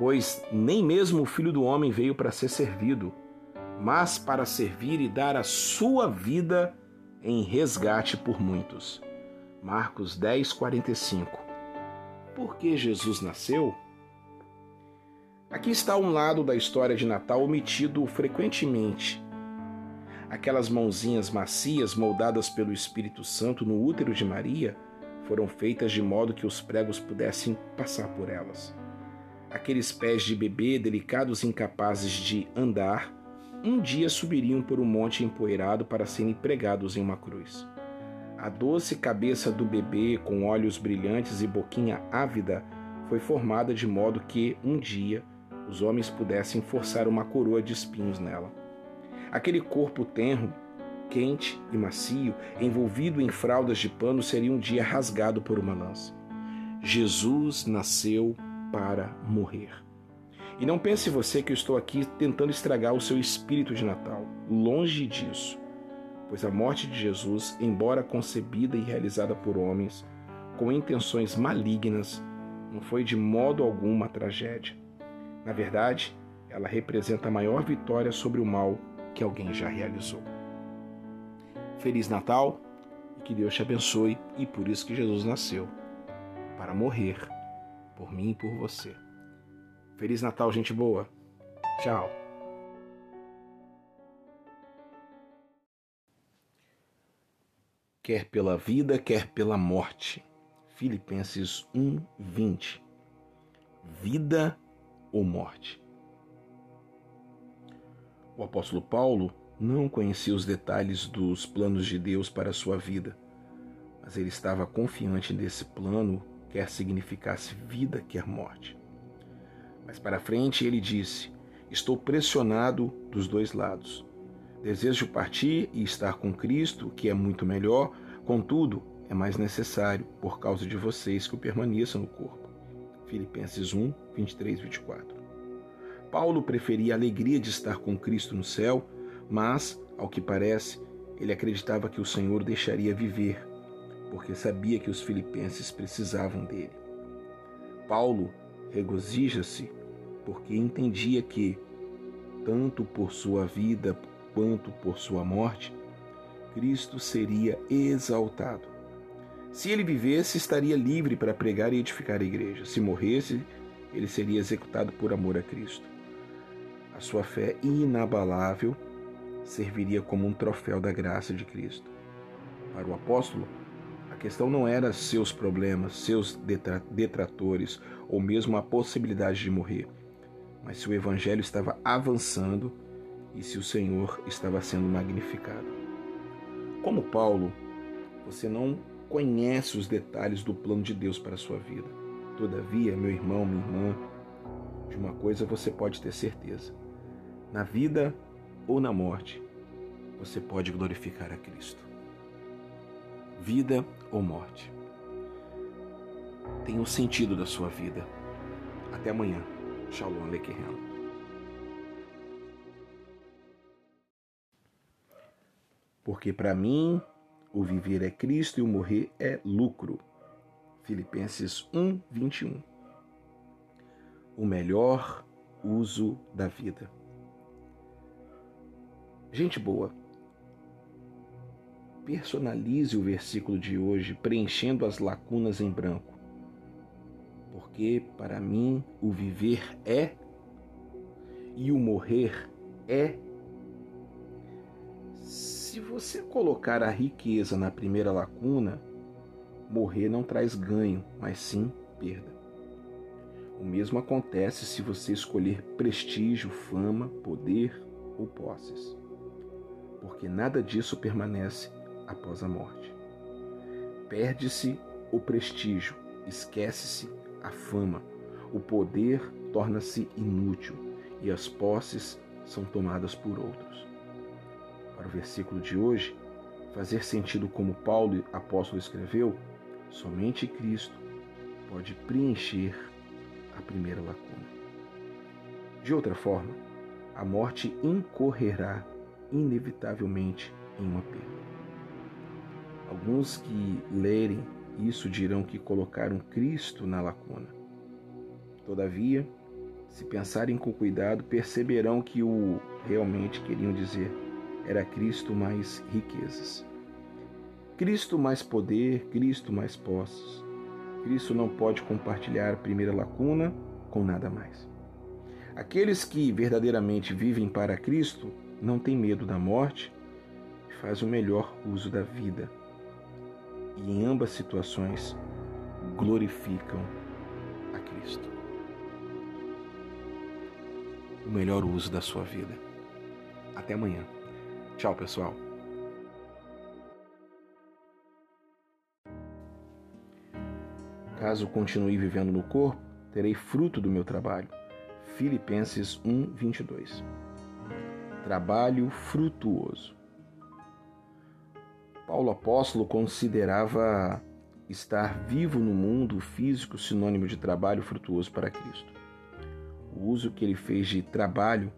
Pois nem mesmo o filho do homem veio para ser servido, mas para servir e dar a sua vida em resgate por muitos. Marcos 10, 45. Por que Jesus nasceu? Aqui está um lado da história de Natal omitido frequentemente. Aquelas mãozinhas macias moldadas pelo Espírito Santo no útero de Maria foram feitas de modo que os pregos pudessem passar por elas. Aqueles pés de bebê delicados e incapazes de andar, um dia subiriam por um monte empoeirado para serem pregados em uma cruz. A doce cabeça do bebê, com olhos brilhantes e boquinha ávida, foi formada de modo que, um dia, os homens pudessem forçar uma coroa de espinhos nela. Aquele corpo tenro, quente e macio, envolvido em fraldas de pano, seria um dia rasgado por uma lança. Jesus nasceu para morrer. E não pense você que eu estou aqui tentando estragar o seu espírito de Natal. Longe disso. Pois a morte de Jesus, embora concebida e realizada por homens com intenções malignas, não foi de modo algum uma tragédia. Na verdade, ela representa a maior vitória sobre o mal que alguém já realizou. Feliz Natal e que Deus te abençoe, e por isso que Jesus nasceu para morrer por mim e por você. Feliz Natal, gente boa. Tchau. Quer pela vida, quer pela morte. Filipenses 1:20. Vida ou morte. O apóstolo Paulo não conhecia os detalhes dos planos de Deus para a sua vida, mas ele estava confiante desse plano, quer significasse vida, quer morte. Mais para frente ele disse: Estou pressionado dos dois lados. Desejo partir e estar com Cristo, que é muito melhor, contudo, é mais necessário, por causa de vocês, que eu permaneça no corpo. Filipenses 1, 23, 24. Paulo preferia a alegria de estar com Cristo no céu, mas, ao que parece, ele acreditava que o Senhor deixaria viver, porque sabia que os filipenses precisavam dele. Paulo regozija-se porque entendia que, tanto por sua vida quanto por sua morte, Cristo seria exaltado. Se ele vivesse, estaria livre para pregar e edificar a igreja. Se morresse, ele seria executado por amor a Cristo. A sua fé inabalável serviria como um troféu da graça de Cristo. Para o apóstolo, questão não era seus problemas, seus detratores ou mesmo a possibilidade de morrer, mas se o evangelho estava avançando e se o Senhor estava sendo magnificado. Como Paulo, você não conhece os detalhes do plano de Deus para a sua vida. Todavia, meu irmão, minha irmã, de uma coisa você pode ter certeza: na vida ou na morte, você pode glorificar a Cristo. Vida ou morte. Tenha o sentido da sua vida. Até amanhã. Shalom Aleichem. Porque para mim o viver é Cristo e o morrer é lucro. Filipenses 1, 21. O melhor uso da vida. Gente boa, personalize o versículo de hoje preenchendo as lacunas em branco. Porque para mim o viver é e o morrer é. Se você colocar a riqueza na primeira lacuna, morrer não traz ganho, mas sim perda. O mesmo acontece se você escolher prestígio, fama, poder ou posses porque nada disso permanece após a morte. Perde-se o prestígio, esquece-se a fama, o poder torna-se inútil e as posses são tomadas por outros. Para o versículo de hoje, fazer sentido como Paulo apóstolo escreveu, somente Cristo pode preencher a primeira lacuna. De outra forma, a morte incorrerá inevitavelmente em uma perda. Alguns que lerem isso dirão que colocaram Cristo na lacuna. Todavia, Se pensarem com cuidado, perceberão que o realmente queriam dizer era Cristo mais riquezas. Cristo mais poder, Cristo mais posses. Cristo não pode compartilhar a primeira lacuna com nada mais. Aqueles que verdadeiramente vivem para Cristo não têm medo da morte e fazem o melhor uso da vida. E em ambas situações glorificam a Cristo. O melhor uso da sua vida. Até amanhã. Tchau, pessoal. Caso continue vivendo no corpo, terei fruto do meu trabalho. Filipenses 1, 22. Trabalho frutuoso. Paulo apóstolo considerava estar vivo no mundo físico sinônimo de trabalho frutuoso para Cristo. O uso que ele fez de trabalho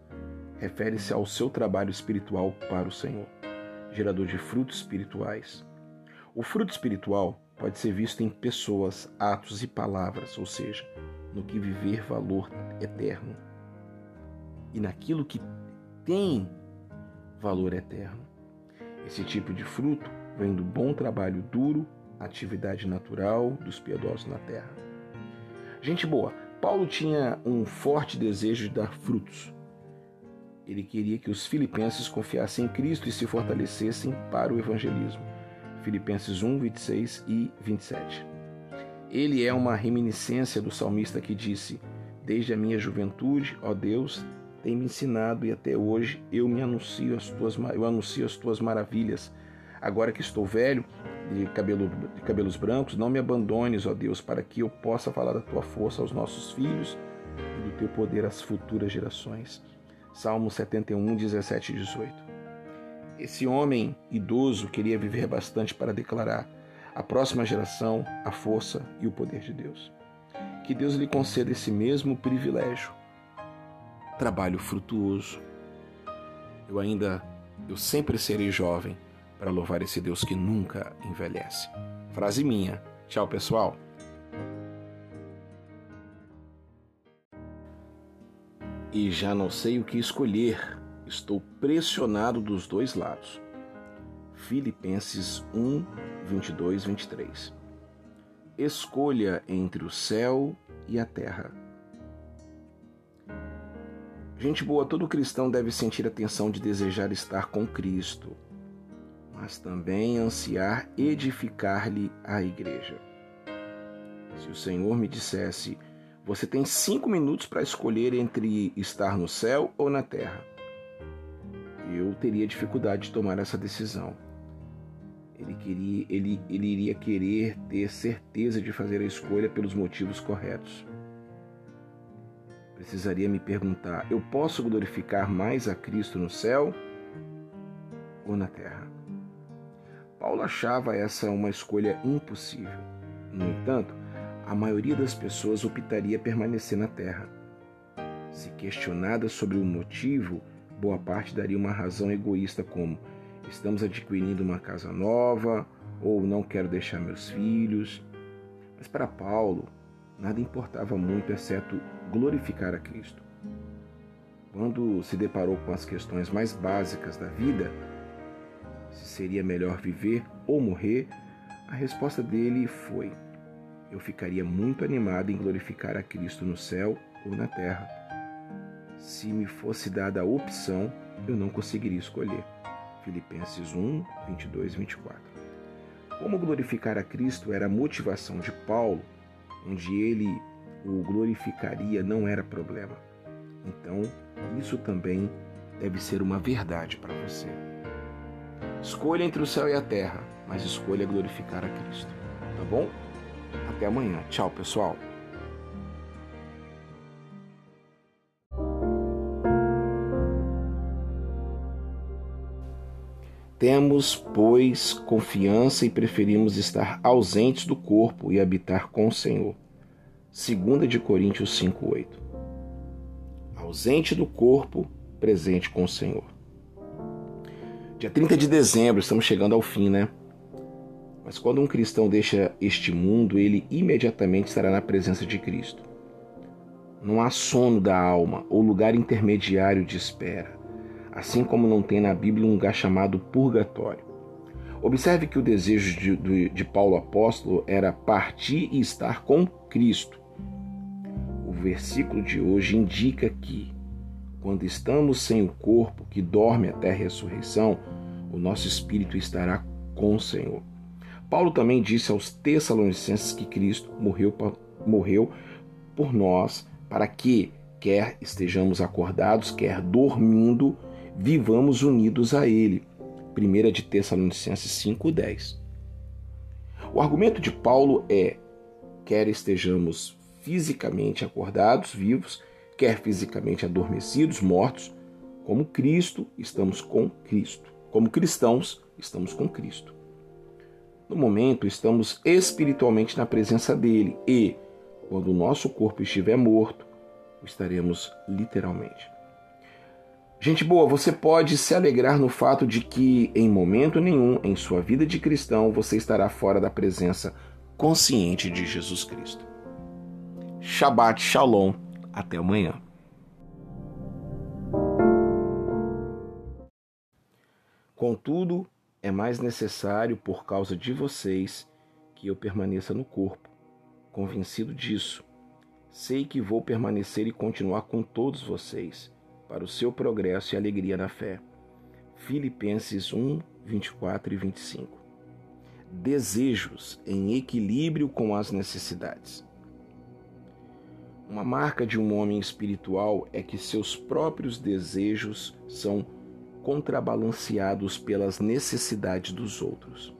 refere-se ao seu trabalho espiritual para o Senhor, gerador de frutos espirituais. O fruto espiritual pode ser visto em pessoas, atos e palavras, ou seja, no que viver valor eterno e naquilo que tem valor eterno. Esse tipo de fruto vem do bom trabalho duro, atividade natural dos piedosos na terra. Gente boa, Paulo tinha um forte desejo de dar frutos. Ele queria que os filipenses confiassem em Cristo e se fortalecessem para o evangelismo. Filipenses 1, 26 e 27. Ele é uma reminiscência do salmista que disse: Desde a minha juventude, ó Deus, tem me ensinado e até hoje eu me anuncio as tuas eu anuncio as tuas maravilhas. Agora que estou velho, de, cabelo, de cabelos brancos, não me abandones, ó Deus, para que eu possa falar da tua força aos nossos filhos e do teu poder às futuras gerações. Salmo 71, 17 e 18. Esse homem idoso queria viver bastante para declarar à próxima geração a força e o poder de Deus. Que Deus lhe conceda esse mesmo privilégio. Trabalho frutuoso. Eu ainda, eu sempre serei jovem para louvar esse Deus que nunca envelhece. Frase minha. Tchau, pessoal. E já não sei o que escolher Estou pressionado dos dois lados. Filipenses 1, 22, 23. Escolha entre o céu e a terra. Gente boa, todo cristão deve sentir a tensão de desejar estar com Cristo, mas também ansiar edificar-lhe a igreja. Se o Senhor me dissesse, você tem cinco minutos para escolher entre estar no céu ou na terra eu teria dificuldade de tomar essa decisão. Ele, queria, ele, ele iria querer ter certeza de fazer a escolha pelos motivos corretos. Precisaria me perguntar: eu posso glorificar mais a Cristo no céu ou na terra? Paulo achava essa uma escolha impossível. No entanto, a maioria das pessoas optaria permanecer na terra. Se questionada sobre o motivo, boa parte daria uma razão egoísta como estamos adquirindo uma casa nova ou não quero deixar meus filhos. Mas para Paulo, nada importava muito exceto glorificar a Cristo. Quando se deparou com as questões mais básicas da vida, se seria melhor viver ou morrer, a resposta dele foi: eu ficaria muito animado em glorificar a Cristo no céu ou na terra se me fosse dada a opção, eu não conseguiria escolher. Filipenses 1, 22 e 24. Como glorificar a Cristo era a motivação de Paulo, onde ele o glorificaria não era problema. Então, isso também deve ser uma verdade para você. Escolha entre o céu e a terra, mas escolha glorificar a Cristo. Tá bom? Até amanhã. Tchau, pessoal. Temos, pois, confiança e preferimos estar ausentes do corpo e habitar com o Senhor. 2 de Coríntios 5:8. Ausente do corpo, presente com o Senhor. Dia 30 de dezembro, estamos chegando ao fim, né? Mas quando um cristão deixa este mundo, ele imediatamente estará na presença de Cristo. Não há sono da alma ou lugar intermediário de espera, assim como não tem na Bíblia um lugar chamado purgatório. Observe que o desejo de, de, de Paulo apóstolo era partir e estar com Cristo. O versículo de hoje indica que, quando estamos sem o corpo que dorme até a ressurreição, o nosso espírito estará com o Senhor. Paulo também disse aos Tessalonicenses que Cristo morreu, morreu por nós para que, quer estejamos acordados, quer dormindo, vivamos unidos a Ele. 1 de Tessalonicenses 5,10. O argumento de Paulo é: quer estejamos fisicamente acordados, vivos, quer fisicamente adormecidos, mortos, como Cristo, estamos com Cristo. Como cristãos, estamos com Cristo. No momento, estamos espiritualmente na presença dele e, quando o nosso corpo estiver morto, estaremos literalmente. Gente boa, você pode se alegrar no fato de que, em momento nenhum em sua vida de cristão, você estará fora da presença consciente de Jesus Cristo. Shabbat Shalom. Até amanhã. Contudo, é mais necessário, por causa de vocês, que eu permaneça no corpo. Convencido disso, sei que vou permanecer e continuar com todos vocês, para o seu progresso e alegria na fé. Filipenses 1, 24 e 25. Desejos em equilíbrio com as necessidades. Uma marca de um homem espiritual é que seus próprios desejos são contrabalanceados pelas necessidades dos outros.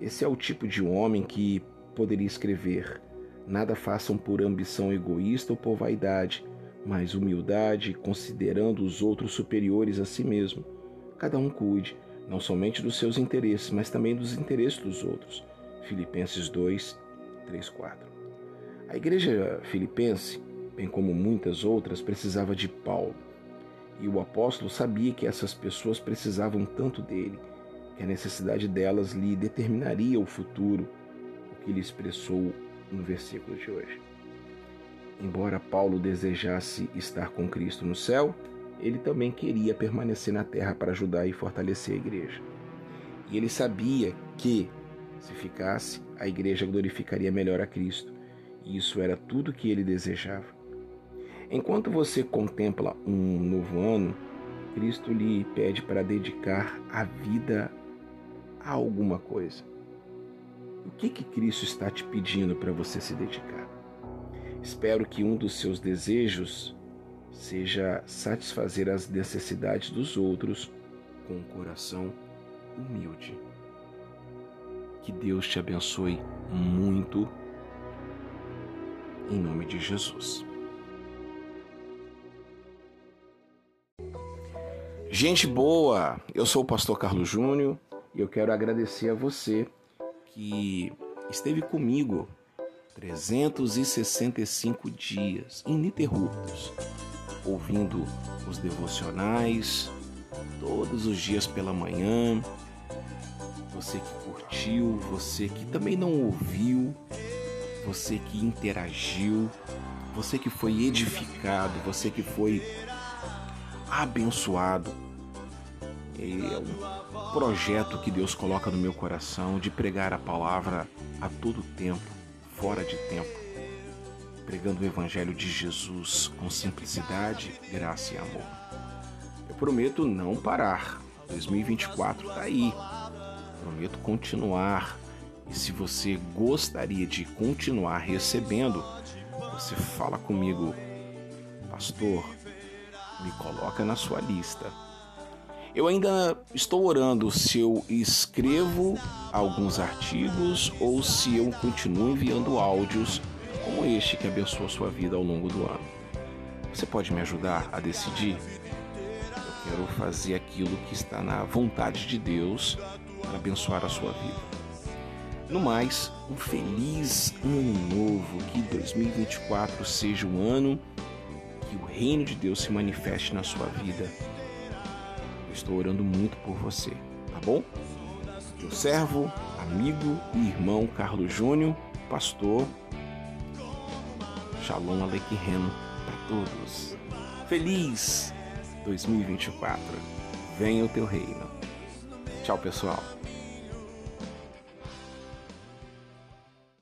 Esse é o tipo de homem que poderia escrever: Nada façam por ambição egoísta ou por vaidade, mas humildade, considerando os outros superiores a si mesmo. Cada um cuide, não somente dos seus interesses, mas também dos interesses dos outros. Filipenses 2, 3, 4. A igreja filipense, bem como muitas outras, precisava de Paulo e o apóstolo sabia que essas pessoas precisavam tanto dele, que a necessidade delas lhe determinaria o futuro, o que ele expressou no versículo de hoje. Embora Paulo desejasse estar com Cristo no céu, ele também queria permanecer na terra para ajudar e fortalecer a igreja. E ele sabia que, se ficasse, a igreja glorificaria melhor a Cristo, isso era tudo que ele desejava. Enquanto você contempla um novo ano, Cristo lhe pede para dedicar a vida a alguma coisa. O que que Cristo está te pedindo para você se dedicar? Espero que um dos seus desejos seja satisfazer as necessidades dos outros com um coração humilde. Que Deus te abençoe muito em nome de Jesus. Gente boa, eu sou o pastor Carlos Júnior e eu quero agradecer a você que esteve comigo 365 dias ininterruptos, ouvindo os devocionais todos os dias pela manhã. Você que curtiu, você que também não ouviu, você que interagiu, você que foi edificado, você que foi abençoado é um projeto que Deus coloca no meu coração de pregar a palavra a todo tempo, fora de tempo, pregando o Evangelho de Jesus com simplicidade, graça e amor. Eu prometo não parar. 2024 está aí. Prometo continuar. E se você gostaria de continuar recebendo, você fala comigo, pastor, me coloca na sua lista eu ainda estou orando se eu escrevo alguns artigos ou se eu continuo enviando áudios como este que abençoa sua vida ao longo do ano. Você pode me ajudar a decidir? Eu quero fazer aquilo que está na vontade de Deus para abençoar a sua vida. No mais, um feliz ano novo, que 2024 seja um ano que o reino de Deus se manifeste na sua vida Estou orando muito por você, tá bom? Seu servo, amigo e irmão Carlos Júnior, pastor. Shalom Aleichem para todos. Feliz 2024. Venha o teu reino. Tchau, pessoal.